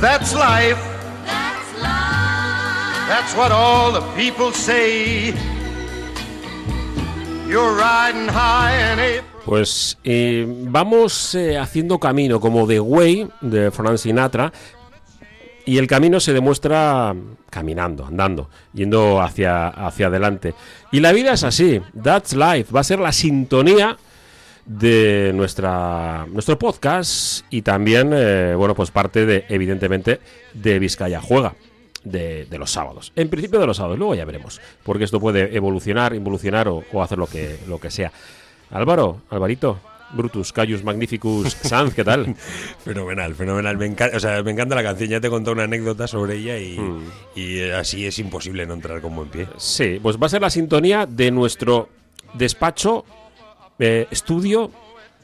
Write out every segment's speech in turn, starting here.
That's life. That's what all the people say. You're riding high in April. Pues eh, vamos eh, haciendo camino como The Way de Frank Sinatra y el camino se demuestra caminando, andando, yendo hacia, hacia adelante. Y la vida es así, that's life, va a ser la sintonía de nuestra, nuestro podcast y también, eh, bueno, pues parte de, evidentemente, de Vizcaya Juega. De, de los sábados. En principio de los sábados, luego ya veremos. Porque esto puede evolucionar, involucionar o, o hacer lo que, lo que sea. Álvaro, Alvarito, Brutus, Caius Magnificus, Sanz, ¿qué tal? Fenomenal, fenomenal. Me encanta, o sea, me encanta la canción. Ya te he contado una anécdota sobre ella y, Hmm. y, eh, así es imposible no entrar con buen pie. Sí, pues va a ser la sintonía de nuestro despacho, eh, estudio.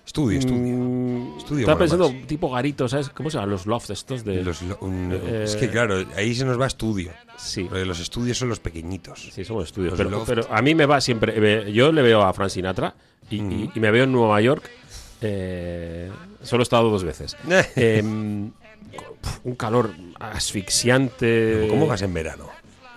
Estudio, estudio. mm, Estudio Estaba pensando, más. tipo garito, ¿sabes? ¿Cómo se llaman los lofts estos de...? Los lo- un- eh, es que claro, ahí se nos va estudio. Sí. Porque los estudios son los pequeñitos. Sí, somos estudios. Pero, loft. pero a mí me va siempre. eh, Yo le veo a Frank Sinatra y, y- y me veo en Nueva York. eh, solo he estado dos veces. Em, un calor asfixiante. ¿Cómo vas en verano?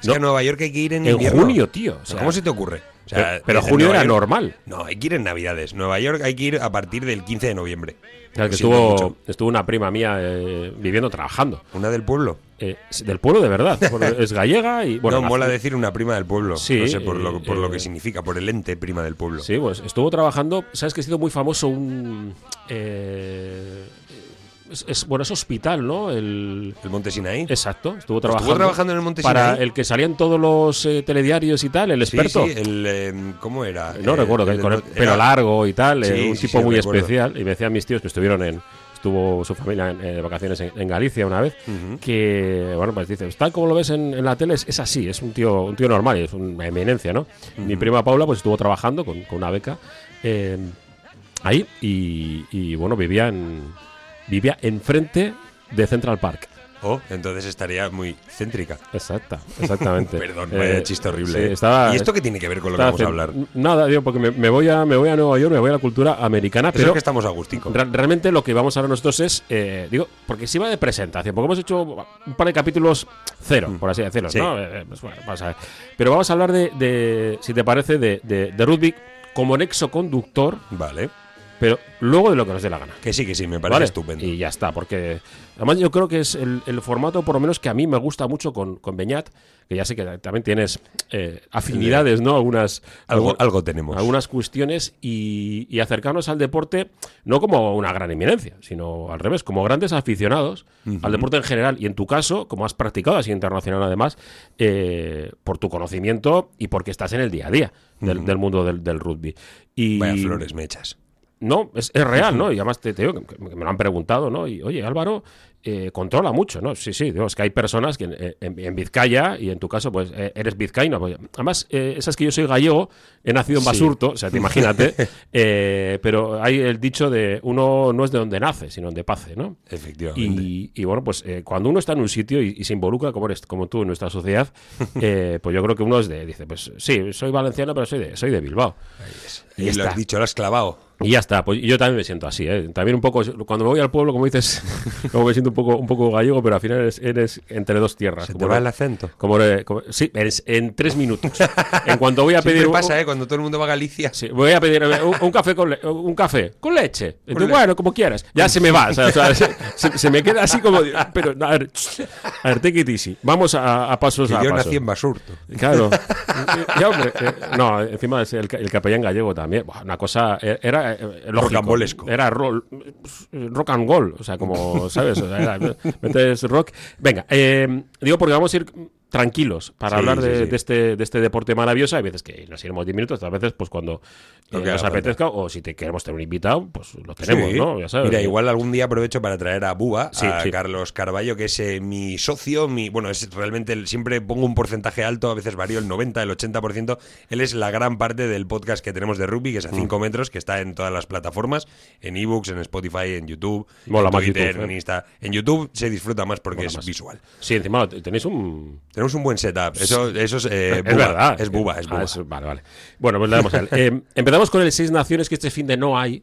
Es No. que a Nueva York hay que ir en, En invierno. junio, tío, o Pero sea- ¿Cómo se te ocurre? O sea, Pero- pero junio Nueva era York- normal. No, hay que ir en Navidades. Nueva York hay que ir a partir del 15 de noviembre. Claro, que estuvo, estuvo una prima mía eh, viviendo, trabajando. ¿Una del pueblo? Eh, del pueblo de verdad. es gallega y. Bueno, no, mola decir una prima del pueblo. Sí, no sé por, lo, por lo eh, que significa, por el ente prima del pueblo. Sí, pues estuvo trabajando. ¿Sabes que ha sido muy famoso un. Es, es- bueno, es hospital, ¿no? El. ¿El Monte Sinaí? Exacto, estuvo trabajando. trabajando en el Monte Para Sinaí? el que salían todos los eh, telediarios y tal, el Sí, experto. sí, el, eh, ¿Cómo era? no Eh, recuerdo, el con el pelo era- largo y tal, eh, Sí, un sí, tipo sí, muy especial. Y me decían mis tíos que estuvieron en. Estuvo su familia en, eh, de vacaciones en, en Galicia una vez. Que, bueno, pues dice, tal como lo ves en, en la tele, es, es así, es un tío, un tío normal es una eminencia, ¿no? Mi prima Paula, pues estuvo trabajando con, con una beca eh, ahí y, y, bueno, vivía en. Vivía enfrente de Central Park. Oh, entonces estaría muy céntrica. Exacta, exactamente. Perdón, Eh, vaya chiste horrible. sí, eh. estaba- ¿Y esto qué tiene que ver con lo que vamos a hablar? Nada, digo, porque me, me voy a, me voy a Nueva York, me voy a la cultura americana, Eso pero es que estamos agusticos. re- realmente lo que vamos a hablar nosotros es, eh, digo, porque si va de presentación, porque hemos hecho un par de capítulos cero, por así decirlo, Sí. ¿no? Eh, pues bueno, vamos a ver. Pero vamos a hablar de, de, si te parece, de, de, de rugby como nexo conductor, Vale. Pero luego de lo que nos dé la gana. Que sí, que sí, me parece ¿Vale? estupendo. Y ya está, porque además yo creo que es el, el formato, por lo menos que a mí me gusta mucho con, con Beñat, que ya sé que también tienes eh, afinidades, ¿no? Algunas, Algo- algo tenemos. Algunas cuestiones y, y acercarnos al deporte no como una gran eminencia, sino al revés, como grandes aficionados al deporte en general. Y en tu caso, como has practicado así internacional además, eh, por tu conocimiento y porque estás en el día a día del, del mundo del, del rugby. Y, Vaya flores me echas. No, es, es real, ¿no? Y además te, te digo que me lo han preguntado, ¿no? Y oye, Álvaro eh, controla mucho, ¿no? Sí, sí, digo, es que hay personas que en, en- en Vizcaya, y en tu caso, pues eh, eres vizcaíno. pues, además, eh, esas que yo soy gallego, he nacido en Sí. Basurto, o sea, te imagínate, eh, pero hay el dicho de uno no es de donde nace, sino donde pase, ¿no? Efectivamente. Y, y, bueno, pues eh, cuando uno está en un sitio y, y se involucra como eres, como tú en nuestra sociedad, eh, pues yo creo que uno es de, dice, pues sí, soy valenciano, pero soy de, soy de Bilbao. y y lo has dicho, lo has clavado. Y ya está, pues yo también me siento así, ¿eh? También un poco, cuando me voy al pueblo, como dices, como me siento un poco, un poco gallego, pero al final eres, eres entre dos tierras. Se te como va lo- el acento. Como, lo- como- sí, eres en tres minutos. En cuanto voy a pedir... un- pasa, ¿eh? Cuando todo el mundo va a Galicia. Sí, voy a pedir un, un café con le- un café con leche. Entonces, leche. bueno, como quieras. Ya se me va. o sea, o sea, se, se- me queda así como. Pero, a ver, a ver, take it easy. Vamos a, a pasos Que a yo pasos. nací en Basurto. Claro. Ya, hombre, eh, no, encima es el, el capellán gallego también. Una cosa. eh, Era. eh. Rocambolesco. Era rock and roll. O sea, como, ¿sabes? O sea, era- metes rock. Venga, eh, digo porque vamos a ir tranquilos para Sí, hablar de, sí, sí. de este, de este deporte maravilloso. Hay veces que nos iremos 10 minutos, otras veces, pues cuando eh, nos apetezca, o si te queremos tener un invitado, pues lo tenemos. ¿no? Ya sabes. Mira, igual algún día aprovecho para traer a Sí, a. Carlos Carballo, que es eh, mi socio, mi bueno, es realmente el- siempre pongo un porcentaje alto, a veces varío el 90, el 80%. Él es la gran parte del podcast que tenemos de rugby, que es a 5 Mm. metros, que está en todas las plataformas, en ebooks, en Spotify, en YouTube, Mola en Twitter, YouTube, ¿eh? en Insta. En YouTube se disfruta más porque Mola es más. visual. Sí, encima tenéis un, Tenemos un buen setup. Eso, eso es, eh, es Búa. verdad. Es buba, es Ah, buba. vale, vale. Bueno, pues le damos a él. Eh, empezamos con el Seis Naciones, que este fin de no hay,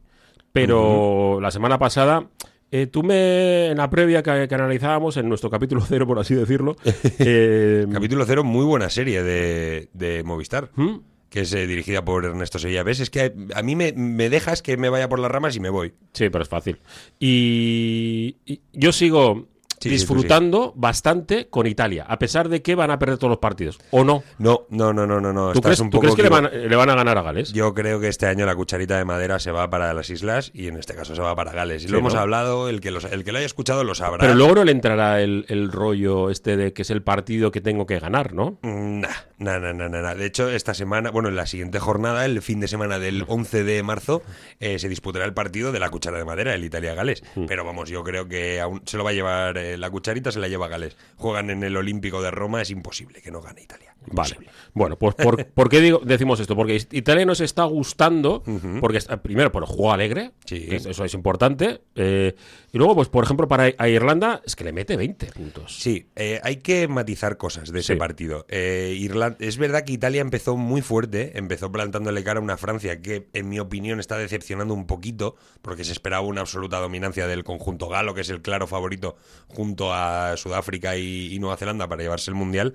pero la semana pasada Eh, tú me, en la previa que, que analizábamos, en nuestro capítulo cero, por así decirlo, Capítulo cero, muy buena serie de, de Movistar. ¿Mm? Que es eh, dirigida por Ernesto Sevilla. ¿Ves? Es que a mí me, me dejas que me vaya por las ramas y me voy. Sí, pero es fácil. Y, y yo sigo Sí, sí, disfrutando bastante con Italia, a pesar de que van a perder todos los partidos. ¿O no? No, no, no, no, no. no. ¿Tú crees, un tú poco crees que le van, le van a ganar a Gales? Yo creo que este año la cucharita de madera se va para las islas y en este caso se va para Gales. Y Sí, lo hemos hablado, el que, los- el que lo haya escuchado lo sabrá. Pero luego no le entrará el, el rollo este de que es el partido que tengo que ganar, ¿no? Mm, Nah, nah, nah, nah, nah, nah. De hecho, esta semana, bueno, en la siguiente jornada, el fin de semana del 11 de marzo, eh, se disputará el partido de la cuchara de madera, el Italia-Gales. Mm. Pero vamos, yo creo que aún se lo va a llevar eh, la cucharita, se la lleva Gales. Juegan en el Olímpico de Roma, es imposible que no gane Italia. Vale. Bueno, pues ¿por, ¿por qué digo, decimos esto? Porque Italia nos está gustando, porque está- primero por el juego alegre, Sí. que eso es importante, eh, y luego, pues por ejemplo, para a Irlanda es que le mete 20 puntos. Sí, eh, hay que matizar cosas de ese partido. Eh, Irlan- es verdad que Italia empezó muy fuerte, empezó plantándole cara a una Francia que, en mi opinión, está decepcionando un poquito, porque se esperaba una absoluta dominancia del conjunto galo, que es el claro favorito junto a Sudáfrica y, y Nueva Zelanda para llevarse el Mundial.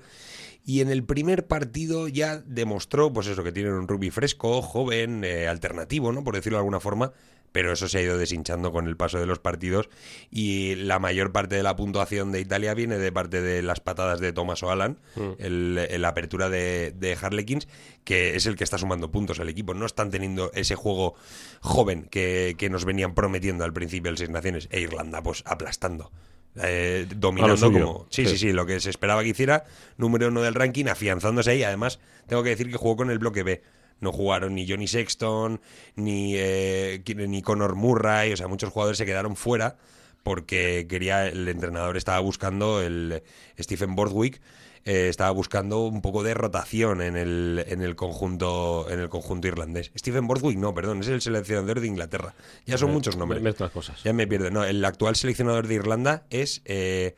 Y en el primer partido ya demostró, pues eso, que tienen un rugby fresco, joven, eh, alternativo, ¿no? Por decirlo de alguna forma. Pero eso se ha ido deshinchando con el paso de los partidos. Y la mayor parte de la puntuación de Italia viene de parte de las patadas de Thomas O'Allan, el, el apertura de, de Harlequins, que es el que está sumando puntos al equipo. No están teniendo ese juego joven que, que nos venían prometiendo al principio el Seis Naciones. E Irlanda, pues aplastando. Eh, dominando como sí, Sí. sí, sí, lo que se esperaba que hiciera, número uno del ranking, afianzándose ahí. Además, tengo que decir que jugó con el bloque B. No jugaron ni Johnny Sexton, ni, eh, ni Conor Murray, o sea, muchos jugadores se quedaron fuera porque quería, el entrenador estaba buscando, el Stephen Bordwick, eh, estaba buscando un poco de rotación en el, en el conjunto en el conjunto irlandés. Stephen Bordwick, no, perdón, es el seleccionador de Inglaterra. Ya son muchos nombres. Me- cosas. Ya me pierdo. No, el actual seleccionador de Irlanda es eh,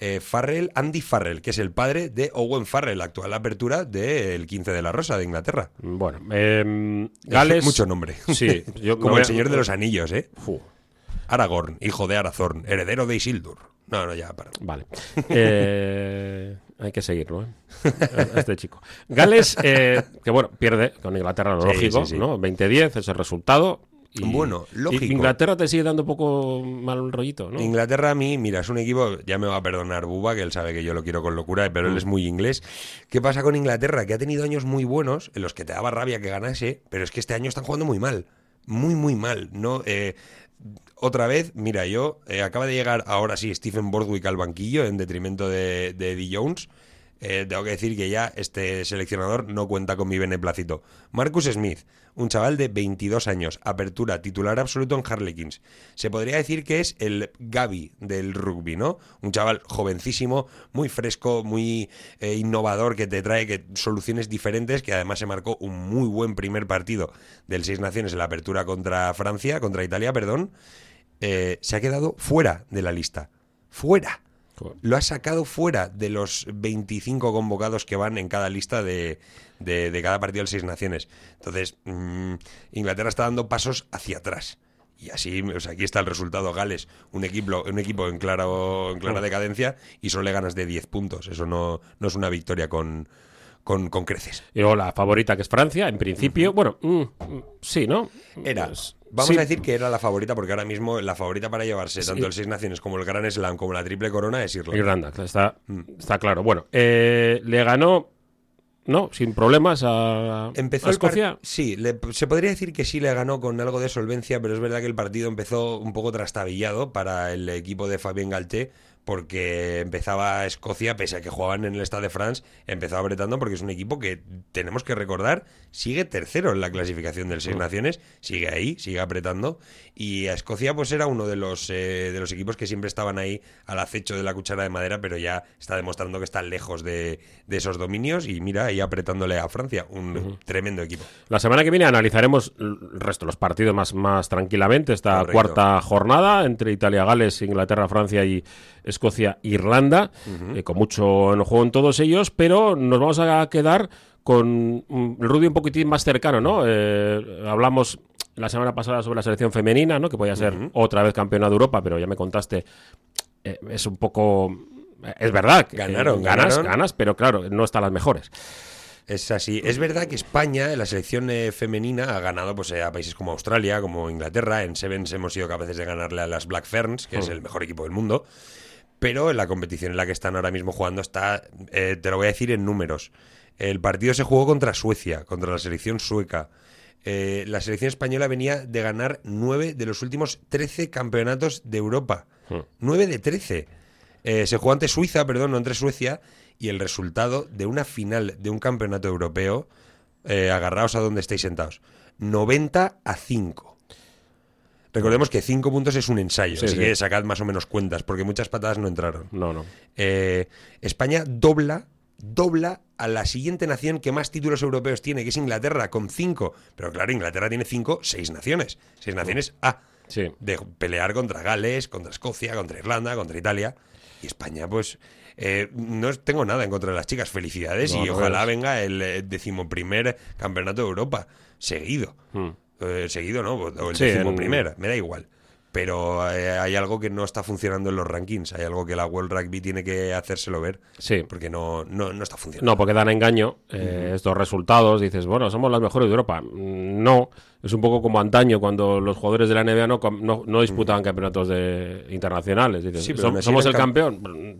eh, Farrell, Andy Farrell, que es el padre de Owen Farrell, actual apertura del 15 de la Rosa de Inglaterra. Bueno, em, Gales. Mucho nombre. Sí, yo Como el a- Señor de los Anillos, ¿eh? Fu, Aragorn, hijo de Arathorn, heredero de Isildur. No, no, ya, para. Vale. Eh, hay que seguirlo, ¿eh? A este chico. Gales, eh, que bueno, pierde con Inglaterra, lo Sí, lógico, sí, sí. ¿no? 20-10 es el resultado. Y, Bueno, lógico. y Inglaterra te sigue dando un poco mal rollito, ¿no? Inglaterra a mí, mira, es un equipo, ya me va a perdonar Buba, que él sabe que yo lo quiero con locura, pero él es muy inglés. ¿Qué pasa con Inglaterra? Que ha tenido años muy buenos en los que te daba rabia que ganase, pero es que este año están jugando muy mal. Muy, muy mal. No, eh, otra vez, mira, yo eh, acaba de llegar ahora sí Stephen Bordwick al banquillo en detrimento de, de Eddie Jones. Eh, tengo que decir que ya este seleccionador no cuenta con mi beneplácito. Marcus Smith, un chaval de 22 años, apertura, titular absoluto en Harlequins. Se podría decir que es el Gaby del rugby, ¿no? Un chaval jovencísimo, muy fresco, muy eh, innovador, que te trae que, soluciones diferentes, que además se marcó un muy buen primer partido del Seis Naciones en la apertura contra Francia, contra Italia, perdón. Eh, se ha quedado fuera de la lista. Fuera lo ha sacado fuera de los 25 convocados que van en cada lista de, de- de cada partido del Seis Naciones. Entonces, mm, Inglaterra está dando pasos hacia atrás. Y así, o sea, aquí está el resultado. Gales, un equipo, un equipo en, claro, en clara decadencia y solo le ganas de 10 puntos. Eso no, no es una victoria con, con, con creces. Y luego la favorita que es Francia, en principio, bueno, mm, mm, sí, ¿no? Era, vamos sí. a decir que era la favorita porque ahora mismo la favorita para llevarse tanto el Seis Naciones como el Gran Slam como la Triple Corona es Irlanda. Irlanda, está, Mm. está claro. Bueno, eh, le ganó, ¿no? Sin problemas a, Empezó a Escocia. Sí, le- se podría decir que sí le ganó con algo de solvencia, pero es verdad que el partido empezó un poco trastabillado para el equipo de Fabien Galté, porque empezaba Escocia, pese a que jugaban en el Stade de France, empezó apretando porque es un equipo que tenemos que recordar, sigue tercero en la clasificación del Mm. Seis Naciones, sigue ahí, sigue apretando, y a Escocia pues era uno de los, eh, de los equipos que siempre estaban ahí al acecho de la cuchara de madera, pero ya está demostrando que están lejos de, de esos dominios, y mira, ahí apretándole a Francia, un tremendo equipo. La semana que viene analizaremos el resto de los partidos más, más tranquilamente. Esta Correcto. cuarta jornada entre Italia, Gales, Inglaterra, Francia y Escocia, Irlanda, eh, con mucho en juego en todos ellos, pero nos vamos a quedar con mm, el rugby un poquitín más cercano, ¿no? Eh, hablamos la semana pasada sobre la selección femenina, ¿no? Que podía ser otra vez campeona de Europa, pero ya me contaste, eh, es un poco... Es verdad, que Ganaron, ganas, ganaron. ganas, pero claro, no están las mejores. Es así. Es verdad que España, la selección eh, femenina, ha ganado pues, eh, a países como Australia, como Inglaterra. En Sevens hemos sido capaces de ganarle a las Black Ferns, que es el mejor equipo del mundo. Pero en la competición en la que están ahora mismo jugando está, eh, te lo voy a decir en números. El partido se jugó contra Suecia, contra la selección sueca. Eh, la selección española venía de ganar nueve de los últimos 13 campeonatos de Europa. Nueve de 13. Eh, se jugó ante Suiza, perdón, no entre Suecia, y el resultado de una final de un campeonato europeo, eh, agarraos a donde estéis sentados, 90 a 5. Recordemos que 5 puntos es un ensayo, Sí, así sí. que sacad más o menos cuentas, porque muchas patadas no entraron. No, no. Eh, España dobla, dobla a la siguiente nación que más títulos europeos tiene, que es Inglaterra, con 5. Pero claro, Inglaterra tiene 5, 6 naciones. 6 naciones A. Sí. De pelear contra Gales, contra Escocia, contra Irlanda, contra Italia. Y España, pues. eh, no tengo nada en contra de las chicas. Felicidades No, y no ojalá venga el eh, decimoprimer campeonato de Europa. Seguido. Hmm. Eh, seguido, ¿no? O el Sí, en- decimoprimer, me da igual. Pero eh, hay algo que no está funcionando en los rankings. Hay algo que la World Rugby tiene que hacérselo ver. Sí. Porque no, no, no está funcionando. No, porque dan engaño eh, estos resultados. Dices, bueno, somos las mejores de Europa. Mm, No, es un poco como antaño cuando los jugadores de la NBA no, no, no disputaban campeonatos de, internacionales. Dices, Sí, pero "¿Som- aún así ¿somos el campeón? Mm,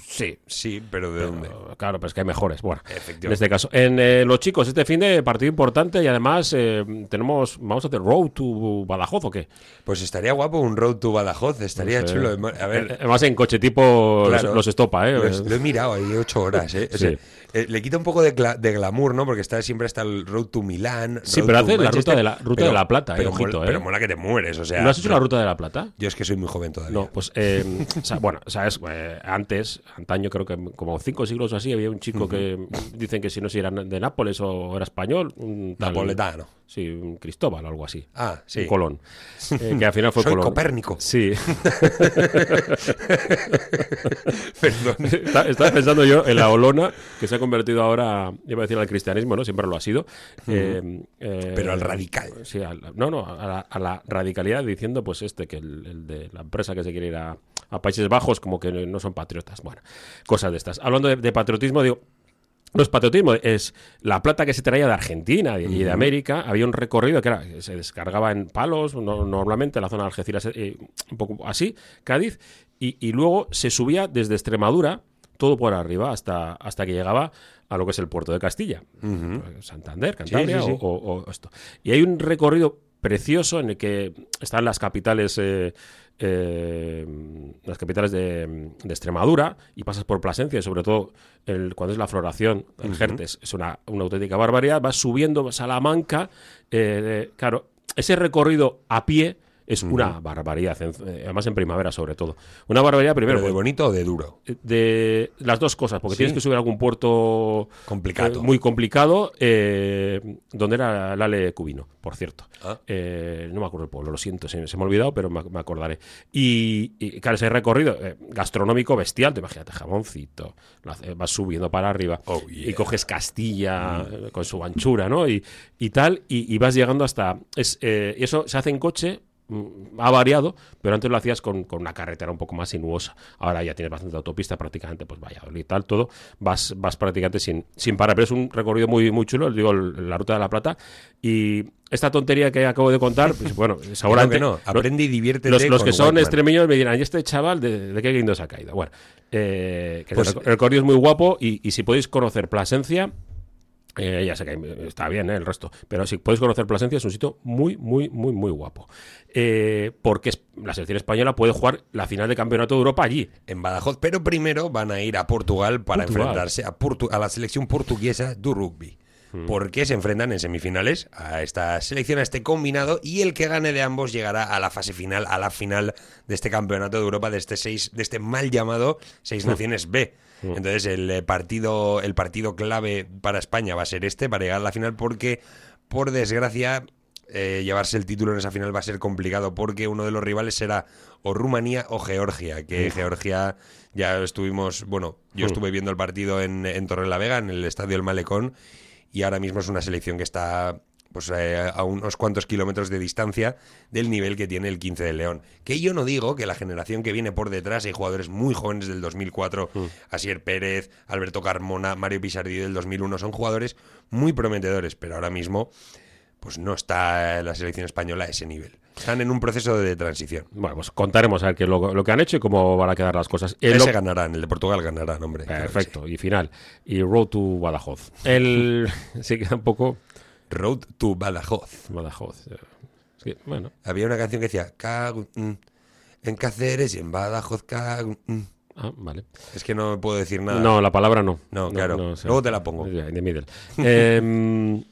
Sí. Sí, pero ¿de dónde? Claro, pero es que hay mejores. Bueno, Efectivamente. en este caso. En eh, los chicos, este fin de partido importante y además eh, tenemos, vamos a hacer road to Badajoz o qué. Pues estaría guapo un road to Badajoz. Estaría No sé. chulo. A ver, Eh, Además en coche tipo Claro. los, los estopa, ¿eh? Lo, he- lo he mirado ahí ocho horas, ¿eh? O sea, Sí. eh, le quita un poco de, gla- de glamour, ¿no? Porque está, siempre está el Road to Milán. Sí, pero to hace la ruta de la- ruta de la Plata, eh, pero, ojito, mola, eh. pero mola que te mueres, o sea. ¿No has hecho la ruta de la Plata? Yo es que soy muy joven todavía. No, pues, eh, o sea, bueno, sabes, Eh, antes, antaño creo que como cinco siglos o así, había un chico que dicen que si no si era de Nápoles o era español, un tal- Napoletano. Sí, un Cristóbal o algo así. Ah, sí. Un Colón. Eh, que al final fue Soy Colón. Copérnico. Sí. Perdón. Estaba pensando yo en la Olona, que se ha convertido ahora, iba a decir al cristianismo, ¿no? Siempre lo ha sido. Eh, eh, Pero al radical. Sí, al- no, no, a la, a la radicalidad diciendo, pues este, que el, el de la empresa que se quiere ir a, a Países Bajos, como que no son patriotas. Bueno, cosas de estas. Hablando de, de patriotismo, digo, no es patriotismo, es la plata que se traía de Argentina y de América. Había un recorrido que era, se descargaba en palos, no- normalmente en la zona de Algeciras, eh, un poco así, Cádiz, y, y luego se subía desde Extremadura, todo por arriba, hasta, hasta que llegaba a lo que es el puerto de Castilla. Santander, Cantabria sí, sí. O, o- o esto. Y hay un recorrido precioso en el que están las capitales eh, eh, las capitales de, de Extremadura y pasas por Plasencia y sobre todo el, cuando es la floración el Jertes es una, una auténtica barbaridad. Vas subiendo Salamanca eh, claro ese recorrido a pie es una barbaridad eh, además en primavera sobre todo una barbaridad primero ¿Pero de bonito o de duro? de las dos cosas, porque Sí. tienes que subir a algún puerto Complicado. eh, muy complicado, eh, donde era el Ale Cubino, por cierto. Ah. Eh, no me acuerdo el pueblo, lo siento, se, se me ha olvidado, pero me, me acordaré. Y, y, claro, ese recorrido eh, gastronómico bestial, te imagínate, jamoncito, vas subiendo para arriba Oh, yeah. Mm. y coges Castilla eh, con su anchura, ¿no? Y, y tal, y, y vas llegando hasta... Es, eh, y eso se hace en coche mm, ha variado, pero antes lo hacías con, con una carretera un poco más sinuosa. Ahora ya tienes bastante autopista, prácticamente, pues vaya, y tal, todo. Vas, vas prácticamente sin, sin parar, pero es un recorrido muy, muy chulo, digo, el- la ruta de la Plata. Y esta tontería que acabo de contar, pues bueno, seguramente. que no, aprende y diviértete Los, los que son Whiteman. extremeños me dirán, ¿y este chaval de, de qué guindo se ha caído? Bueno, eh, que Pues- el, reco- el recorrido es muy guapo y, y si podéis conocer Plasencia. Eh, ya sé que está bien eh, el resto, pero si podéis conocer Plasencia es un sitio muy, muy, muy, muy guapo. Eh, porque la selección española puede jugar la final de campeonato de Europa allí. En Badajoz, pero primero van a ir a Portugal para Portugal. enfrentarse a, Portu- a la selección portuguesa de rugby. Hmm. Porque se enfrentan en semifinales a esta selección, a este combinado, y el que gane de ambos llegará a la fase final, a la final de este campeonato de Europa, de este seis, de este mal llamado Hmm. Seis Naciones B. Entonces el eh, partido, el partido clave para España va a ser este, para llegar a la final, porque, por desgracia, eh, llevarse el título en esa final va a ser complicado, porque uno de los rivales será o Rumanía o Georgia, que Georgia ya estuvimos, bueno, yo estuve viendo el partido en, en Torrelavega, en el Estadio El Malecón, y ahora mismo es una selección que está pues eh, a unos cuantos kilómetros de distancia del nivel que tiene el 15 de León. Que yo no digo que la generación que viene por detrás, hay jugadores muy jóvenes del 2004, Mm. Asier Pérez, Alberto Carmona, Mario Pisardi del 2001, son jugadores muy prometedores, pero ahora mismo pues no está la selección española a ese nivel. Están en un proceso de transición. Bueno, pues contaremos a ver qué lo, lo que han hecho y cómo van a quedar las cosas. El Ese lo- ganarán, el de Portugal ganarán, hombre. claro Perfecto, y final. Y Road to Badajoz. El... sí queda un poco. Road to Badajoz. Badajoz. es que, bueno, Había una canción que decía, cago en Cáceres y en Badajoz, cago mm". ah, vale. Es que no puedo decir nada. No, la palabra no. No, claro. Luego te la pongo. The middle. Eh,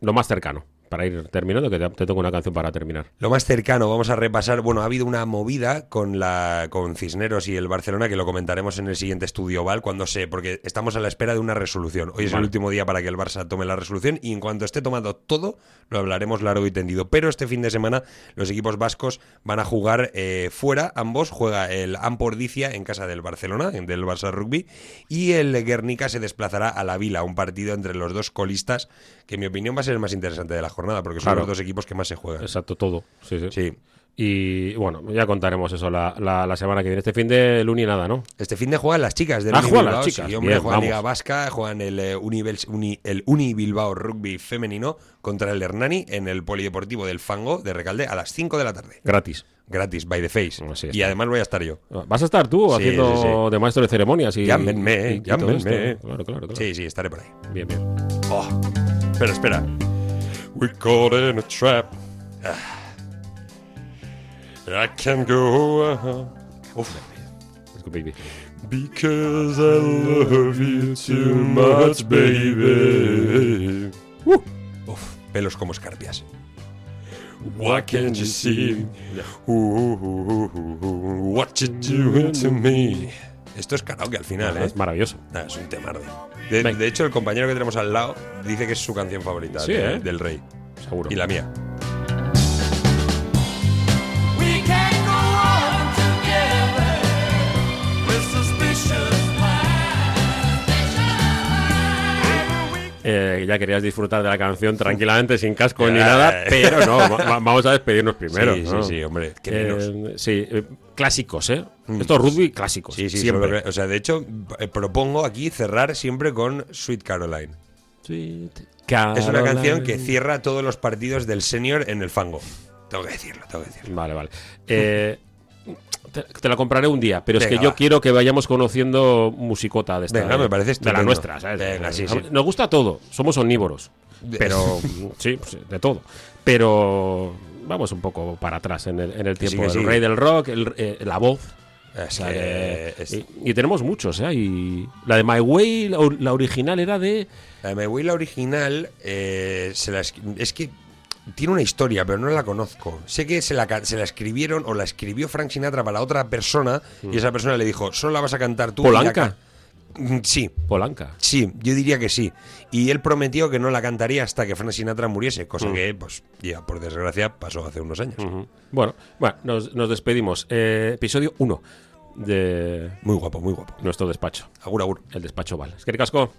lo más cercano, para ir terminando, que te, te tengo una canción para terminar. Lo más cercano, vamos a repasar. Bueno, ha habido una movida con la con Cisneros y el Barcelona que lo comentaremos en el siguiente estudio Val cuando se. Porque estamos a la espera de una resolución. Hoy es el último día para que el Barça tome la resolución y en cuanto esté tomado todo, lo hablaremos largo y tendido. Pero este fin de semana los equipos vascos van a jugar eh, fuera. Ambos juega el Ampordicia en casa del Barcelona, en- del Barça Rugby, y el Guernica se desplazará a la Vila, un partido entre los dos colistas que en mi opinión va a ser el más interesante de la jornada porque son Claro. los dos equipos que más se juegan. Exacto, todo. Sí, sí. Sí. Y bueno, ya contaremos eso la, la- la semana que viene. Este fin de Luni nada, ¿no? Este fin de juegan las chicas del Ah, Uni juegan Bilbao, las chicas. sí, hombre, Bien, juegan vamos. Liga Vasca, juegan el, eh, Uni, el Uni Bilbao Rugby femenino contra el Hernani en el Polideportivo del Fango de Recalde a las 5 de la tarde. Gratis. Gratis, by the face. Y además voy a estar yo. ¿Vas a estar tú Sí, haciendo sí, sí. de maestro de ceremonias? Y, Llámenme, y- eh, y todo llámenme. esto? Claro, claro, claro. Sí, sí, estaré por ahí. Bien, bien. Oh, espera, espera. We're caught in a trap. I can't go uh, Uf. Let's go, baby. Because I love you too much, baby. Uh. Uf, pelos como escarpias. Why can't you see Ooh, what you doing to me? Esto es karaoke al final, ¿eh? Es maravilloso. Nah, es un temardo. De, de hecho, el compañero que tenemos al lado dice que es su canción favorita Sí, de- ¿eh? del rey. Seguro. Y la mía. Eh, ya querías disfrutar de la canción tranquilamente, sin casco ni nada, pero no, va- va- vamos a despedirnos primero. sí, ¿no? sí, sí, hombre. qué Eh, sí, eh, clásicos, ¿eh? Esto es rugby clásicos. Sí, sí, siempre. o sea, de hecho, eh, propongo aquí cerrar siempre con Sweet Caroline. Sweet Es una canción Caroline. que cierra todos los partidos del senior en el fango. Tengo que decirlo, tengo que decirlo. Vale, vale. Eh, te, te la compraré un día, pero es que yo va. quiero que vayamos conociendo musicota de esta. Venga, de- me parece De la nuestra, ¿sabes? Venga, sí, sí. Nos gusta todo, somos omnívoros. Pero, sí, pues, de todo. Pero vamos un poco para atrás en el, en el sí, tiempo. que el sí. rey del rock, el- eh, la voz. Es que es- y, y tenemos muchos, ¿eh? Y la de My Way, la, or- la original era de. La de My Way, la original, eh, se la es, que tiene una historia, pero no la conozco. Sé que se la, se la escribieron o la escribió Frank Sinatra para otra persona y esa persona le dijo, solo la vas a cantar tú. ¿Polanca? Ca-". Mm, Sí, Polanca. sí, yo diría que sí. Y él prometió que no la cantaría hasta que Frank Sinatra muriese, cosa que, pues, ya por desgracia pasó hace unos años. Bueno, bueno nos, nos despedimos. Eh, episodio 1 de Muy guapo, muy guapo. nuestro despacho. Agur, agur. El despacho Val. Es que casco.